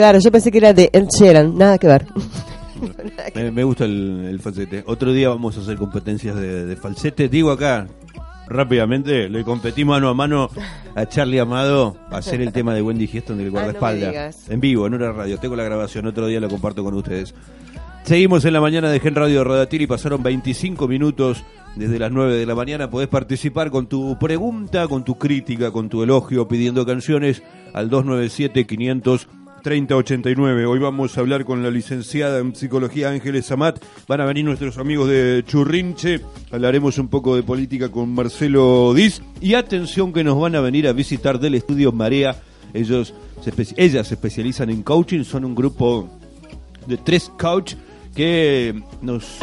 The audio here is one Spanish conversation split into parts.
Claro, yo pensé que era de El Sheeran, nada que ver. Me, me gusta el, el falsete. Otro día vamos a hacer competencias de, de falsete. Digo acá, rápidamente, le competí mano a mano a Charlie Amado a hacer el tema de Wendy Houston del Ah, no guardaespaldas. digas. en vivo, en una radio. Tengo la grabación, otro día lo comparto con ustedes. Seguimos en la mañana de Gen Radio Rodatil y pasaron 25 minutos desde las 9 de la mañana. Podés participar con tu pregunta, con tu crítica, con tu elogio, pidiendo canciones al 297 500 3089. Hoy vamos a hablar con la licenciada en psicología Ángeles Amat. Van a venir nuestros amigos de Churrinche. Hablaremos un poco de política con Marcelo Diz. Y atención que nos van a venir a visitar del estudio Marea. Ellos ellas se especializan en coaching, son un grupo de tres coach que nos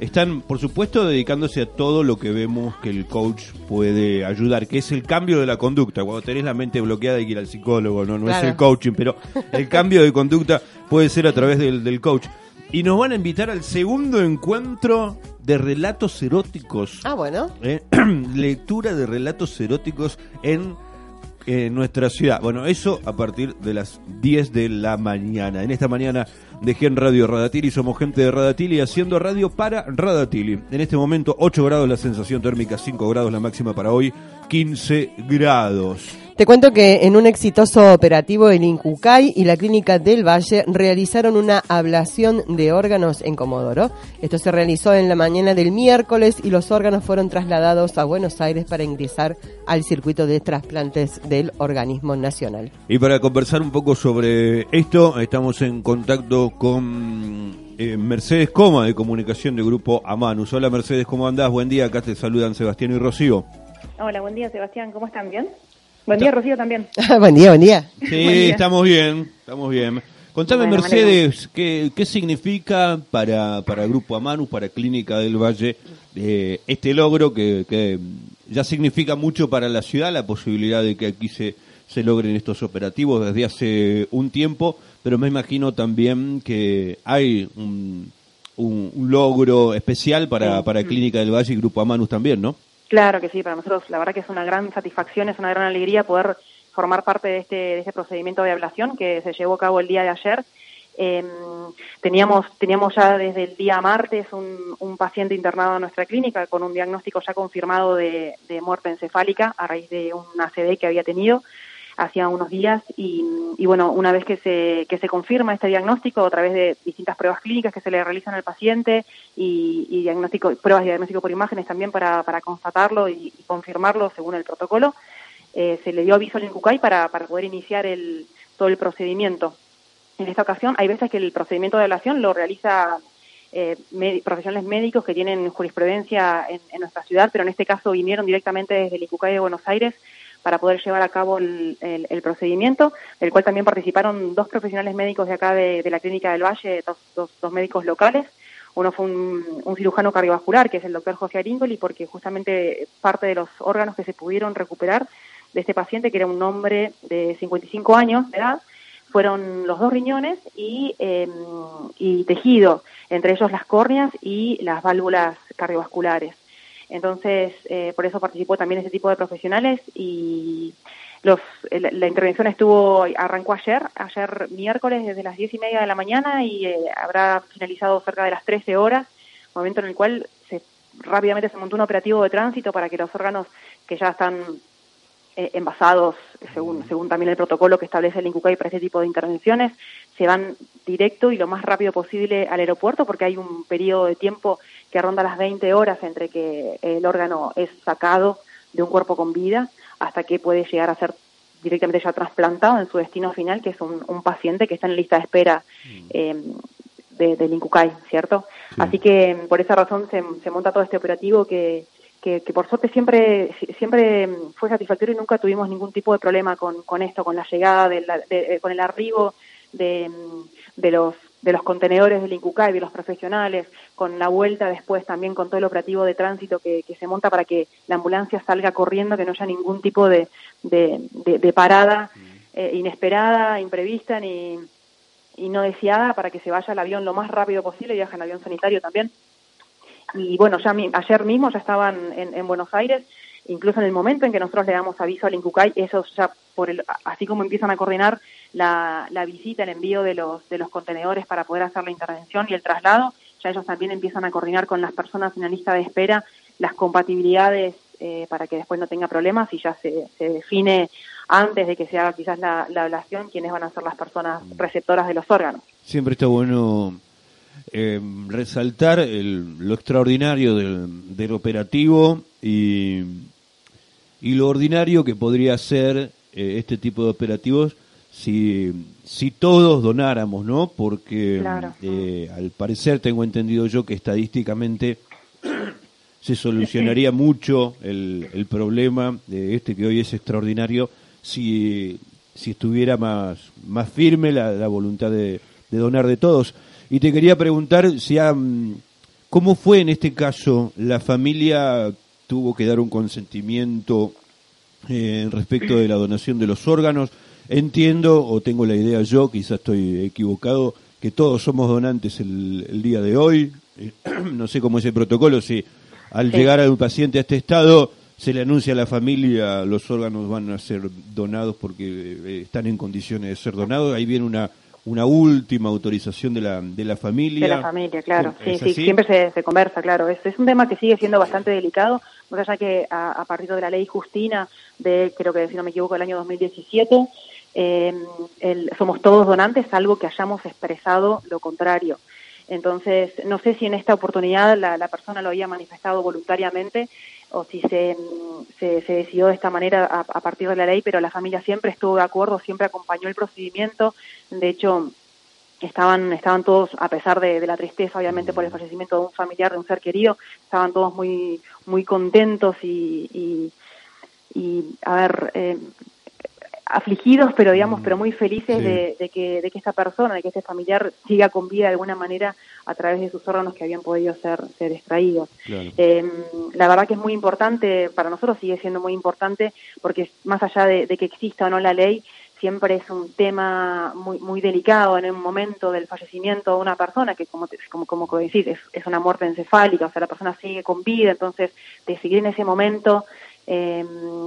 están, por supuesto, dedicándose a todo lo que vemos que el coach puede ayudar, que es el cambio de la conducta. Cuando tenés la mente bloqueada hay que ir al psicólogo, no, no es el coaching, pero el cambio de conducta puede ser a través del, del coach. Y nos van a invitar al segundo encuentro de relatos eróticos. Ah, bueno. ¿eh? lectura de relatos eróticos en eh, nuestra ciudad. Bueno, eso a partir de las 10 de la mañana. En esta mañana dejé en Radio Radatili, somos gente de Radatili haciendo radio para Radatili. En este momento 8 grados la sensación térmica, 5 grados la máxima para hoy, 15 grados. Te cuento que en un exitoso operativo el Incucay y la Clínica del Valle realizaron una ablación de órganos en Comodoro. Esto se realizó en la mañana del miércoles y los órganos fueron trasladados a Buenos Aires para ingresar al circuito de trasplantes del organismo nacional. Y para conversar un poco sobre esto, estamos en contacto con eh, Mercedes Coma de Comunicación de Grupo Amanus. Hola Mercedes, ¿cómo andás? Buen día, acá te saludan Sebastián y Rocío. Hola, buen día Sebastián, ¿cómo están? ¿Bien? Buen día Rocío también. buen día, buen día. Sí, Buen día. estamos bien, estamos bien. Contame, Bueno, Mercedes, ¿qué, qué significa para, para Grupo Amanus, para Clínica del Valle, eh, este logro que, que ya significa mucho para la ciudad, la posibilidad de que aquí se, se logren estos operativos desde hace un tiempo, pero me imagino también que hay un, un- un logro especial para, para Clínica del Valle y Grupo Amanus también, ¿no? Claro que sí, para nosotros la verdad que es una gran satisfacción, es una gran alegría poder formar parte de este, de este procedimiento de ablación que se llevó a cabo el día de ayer. Eh, teníamos, teníamos ya desde el día martes un, un paciente internado en nuestra clínica con un diagnóstico ya confirmado de, de muerte encefálica a raíz de un ACV que había tenido hacía unos días y, y bueno, una vez que se, que se confirma este diagnóstico a través de distintas pruebas clínicas que se le realizan al paciente y, diagnóstico, pruebas de diagnóstico por imágenes también para, para constatarlo y, confirmarlo según el protocolo, eh, se le dio aviso al INCUCAI para, para poder iniciar el, todo el procedimiento. En esta ocasión hay veces que el procedimiento de ablación lo realiza eh, profesionales médicos que tienen jurisprudencia en, en nuestra ciudad, pero en este caso vinieron directamente desde el ICUCAI de Buenos Aires para poder llevar a cabo el, el- el procedimiento, del cual también participaron dos profesionales médicos de acá de, de la Clínica del Valle, dos, dos- dos médicos locales. Uno fue un, un cirujano cardiovascular, que es el doctor José Aringoli, porque justamente parte de los órganos que se pudieron recuperar de este paciente, que era un hombre de 55 años de edad, fueron los dos riñones y, eh, y tejido, entre ellos las córneas y las válvulas cardiovasculares. Entonces, eh, por eso participó también ese tipo de profesionales y los, la, la intervención estuvo arrancó ayer, ayer miércoles desde las diez y media de la mañana y eh, habrá finalizado cerca de las 13 horas, momento en el cual se rápidamente se montó un operativo de tránsito para que los órganos que ya están eh, envasados, según, según también el protocolo que establece el INCUCAI para este tipo de intervenciones, se van directo y lo más rápido posible al aeropuerto porque hay un periodo de tiempo que ronda las 20 horas entre que el órgano es sacado de un cuerpo con vida hasta que puede llegar a ser directamente ya trasplantado en su destino final, que es un, un paciente que está en lista de espera eh, de, del INCUCAI, ¿cierto? Sí. Así que por esa razón se, se monta todo este operativo que, que, por suerte siempre siempre fue satisfactorio y nunca tuvimos ningún tipo de problema con, con esto, con la llegada, de eh, con el arribo de, de los de los contenedores del Incucay, de los profesionales, con la vuelta después también con todo el operativo de tránsito que, que se monta para que la ambulancia salga corriendo, que no haya ningún tipo de- de parada eh, inesperada, imprevista ni, y no deseada para que se vaya el avión lo más rápido posible, viaja en avión sanitario también. Y bueno, ya mi- ayer mismo ya estaban en, en Buenos Aires, incluso en el momento en que nosotros le damos aviso al Incucay, esos ya por el, así como empiezan a coordinar la, la visita, el envío de los, de los contenedores para poder hacer la intervención y el traslado, ya ellos también empiezan a coordinar con las personas en la lista de espera las compatibilidades eh, para que después no tenga problemas y ya se, se define antes de que se haga quizás la, la ablación quiénes van a ser las personas receptoras de los órganos. Siempre está bueno eh, resaltar el- lo extraordinario del, del operativo y, y lo ordinario que podría ser eh, este tipo de operativos si, si todos donáramos, ¿no? Porque Claro. eh, al parecer tengo entendido yo que estadísticamente se solucionaría mucho el, el problema de este que hoy es extraordinario si, si estuviera más, más firme la, la voluntad de, de donar de todos. Y te quería preguntar si ha, cómo fue en este caso la familia tuvo que dar un consentimiento eh, respecto de la donación de los órganos. Entiendo, o tengo la idea yo, quizás estoy equivocado, que todos somos donantes el, el día de hoy. Eh, no sé cómo es el protocolo, si al Sí. llegar a un paciente a este estado se le anuncia a la familia los órganos van a ser donados porque eh, están en condiciones de ser donados. Ahí viene una una última autorización de la de la familia. De la familia, claro. Sí, ¿Es sí, siempre se, se conversa, claro. Es, es un tema que sigue siendo bastante delicado, más allá que a, a partir de la ley Justina, de creo que si no me equivoco, el año 2017, eh, el- somos todos donantes, salvo que hayamos expresado lo contrario. Entonces, no sé si en esta oportunidad la, la persona lo había manifestado voluntariamente o si se, mm, se, se decidió de esta manera a, a partir de la ley, pero la familia siempre estuvo de acuerdo, siempre acompañó el procedimiento. De hecho, estaban estaban todos a pesar de, de la tristeza obviamente por el fallecimiento de un familiar de un ser querido estaban todos muy muy contentos y y, y, a ver eh, afligidos pero digamos pero muy felices Sí. de, de que de que esta persona de que este familiar siga con vida de alguna manera a través de sus órganos que habían podido ser ser extraídos Claro. eh, la verdad que es muy importante, para nosotros sigue siendo muy importante, porque más allá de, de que exista o no la ley, siempre es un tema muy muy delicado en un momento del fallecimiento de una persona, que como como, como decís, es, es una muerte encefálica, o sea, la persona sigue con vida, entonces decidir en ese momento eh,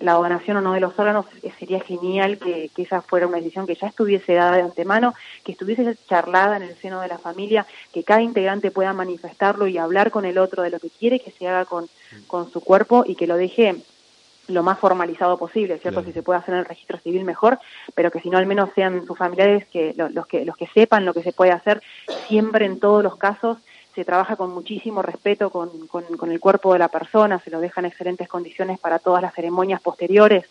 la donación o no de los órganos, eh, sería genial que, que esa fuera una decisión que ya estuviese dada de antemano, que estuviese charlada en el seno de la familia, que cada integrante pueda manifestarlo y hablar con el otro de lo que quiere que se haga con, con su cuerpo y que lo deje lo más formalizado posible, ¿cierto? Claro. Si se puede hacer en el registro civil mejor, pero que si no al menos sean sus familiares que lo- los que los que sepan lo que se puede hacer, siempre en todos los casos se trabaja con muchísimo respeto con, con, el cuerpo de la persona, se lo deja en excelentes condiciones para todas las ceremonias posteriores,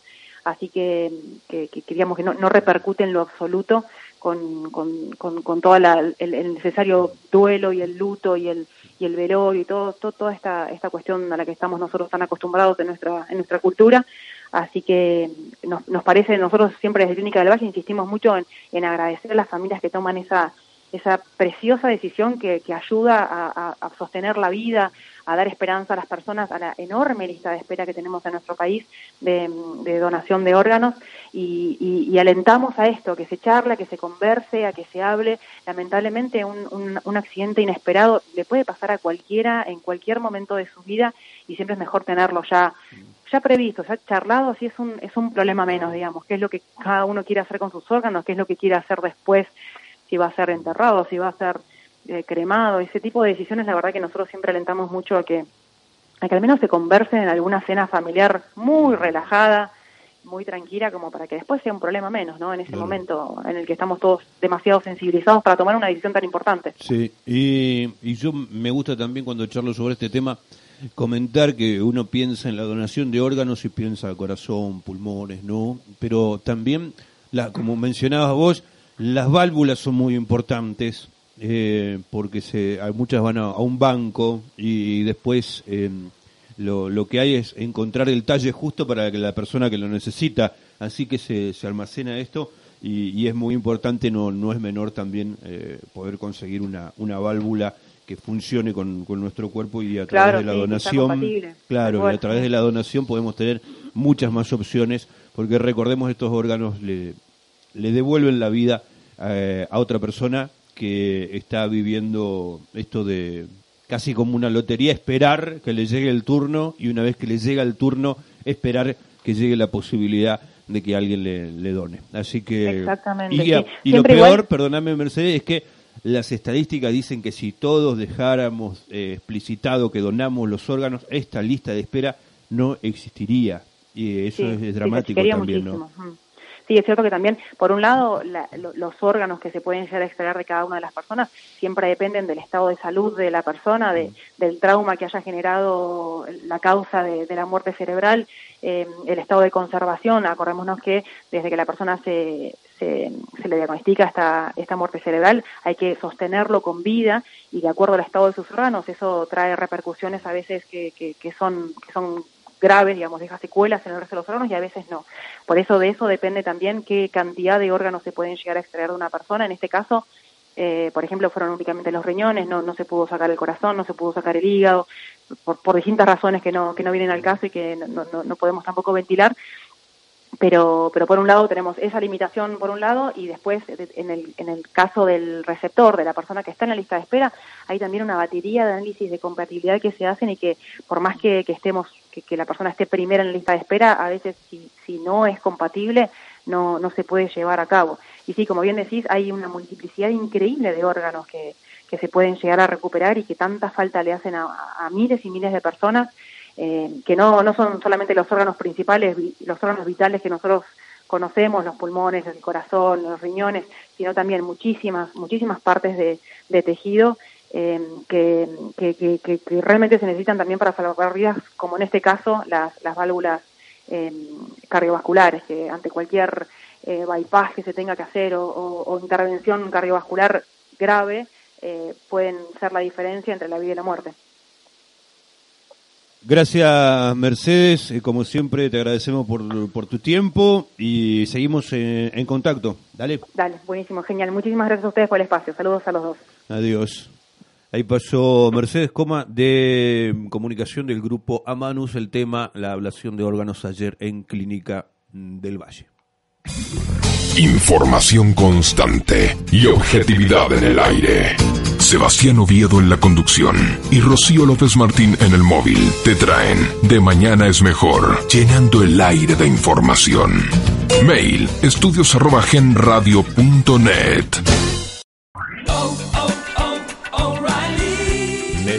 así que, que, que que no, no repercute en lo absoluto con, con, todo el, el necesario duelo y el luto y el y el velorio y todo, todo toda esta esta cuestión a la que estamos nosotros tan acostumbrados en nuestra en nuestra cultura. Así que nos, nos parece nosotros siempre desde Clínica del Valle insistimos mucho en, en agradecer a las familias que toman esa esa preciosa decisión que, que ayuda a, sostener la vida, a dar esperanza a las personas, a la enorme lista de espera que tenemos en nuestro país de, donación de órganos y, y- y alentamos a esto, que se charle, a que se converse, a que se hable. Lamentablemente un accidente inesperado le puede pasar a cualquiera en cualquier momento de su vida y siempre es mejor tenerlo ya ya previsto, ya charlado, así es un, es un problema menos, digamos, qué es lo que cada uno quiere hacer con sus órganos, qué es lo que quiere hacer después, si va a ser enterrado, si va a ser eh, cremado, ese tipo de decisiones, la verdad que nosotros siempre alentamos mucho a que, a que al menos se conversen en alguna cena familiar muy relajada, muy tranquila, como para que después sea un problema menos, ¿no? En ese momento en el que estamos todos demasiado sensibilizados para tomar una decisión tan importante. Sí, y, y yo me gusta también cuando charlo sobre este tema comentar que uno piensa en la donación de órganos y piensa corazón, pulmones, ¿no? Pero también, la, como mencionabas vos, las válvulas son muy importantes eh, porque se, hay muchas van a, a un banco y después eh, lo, lo que hay es encontrar el talle justo para que la persona que lo necesita. Así que se, se almacena esto y, y es muy importante, no, no es menor también eh, poder conseguir una, una válvula que funcione con, con nuestro cuerpo y a través de la sí, donación, claro, y a través de la donación podemos tener muchas más opciones, porque recordemos estos órganos le, le devuelven la vida eh, a otra persona que está viviendo esto de casi como una lotería, esperar que le llegue el turno y una vez que le llega el turno, esperar que llegue la posibilidad de que alguien le, le done. Así que... Exactamente, Y, sí. lo peor, igual- perdóname Mercedes, es que las estadísticas dicen que si todos dejáramos eh, explicitado que donamos los órganos, esta lista de espera no existiría. Y eso Sí, es, sí, se dramático achicaría también, ¿no? muchísimo. Mm. Sí, es cierto que también, por un lado, la- lo- los órganos que se pueden llegar a extraer de cada una de las personas siempre dependen del estado de salud de la persona, de, del trauma que haya generado la causa de, de la muerte cerebral, eh, el estado de conservación. Acordémonos que desde que la persona se, se, se le diagnostica esta, esta muerte cerebral, hay que sostenerlo con vida y de acuerdo al estado de sus órganos, eso trae repercusiones a veces que, que, que son, que son graves, digamos, deja secuelas en el resto de los órganos y a veces no. Por eso de eso depende también qué cantidad de órganos se pueden llegar a extraer de una persona. En este caso, eh, por ejemplo, fueron únicamente los riñones, no, no se pudo sacar el corazón, no se pudo sacar el hígado, por, distintas razones que no, que no vienen al caso y que no, no, no podemos tampoco ventilar. Pero, pero por un lado tenemos esa limitación por un lado y después de- en el, en el caso del receptor, de la persona que está en la lista de espera, hay también una batería de análisis de compatibilidad que se hacen y que por más que estemos, que, la persona esté primera en la lista de espera, a veces si, si no es compatible no, no se puede llevar a cabo. Y sí, como bien decís, hay una multiplicidad increíble de órganos que, que se pueden llegar a recuperar y que tanta falta le hacen a, miles y miles de personas eh, que no, no son solamente los órganos principales, los órganos vitales que nosotros conocemos, los pulmones, el corazón, los riñones, sino también muchísimas, muchísimas partes de, de tejido eh, que, que, que, que- que realmente se necesitan también para salvar vidas, como en este caso las, las válvulas eh, cardiovasculares, que ante cualquier eh, bypass que se tenga que hacer o, o- o intervención cardiovascular grave, eh, pueden ser la diferencia entre la vida y la muerte. Gracias, Mercedes. Eh, Como siempre, te agradecemos por, por tu tiempo y seguimos en, en contacto. Dale. Dale, buenísimo, genial. Muchísimas gracias a ustedes por el espacio. Saludos a los dos. Adiós. Ahí pasó Mercedes Coma de comunicación del grupo Amanus, el tema, la ablación de órganos ayer en Clínica del Valle. Información constante y objetividad en el aire. Sebastián Oviedo en la conducción y Rocío López Martín en el móvil te traen De Mañana es Mejor, llenando el aire de información. Mail estudios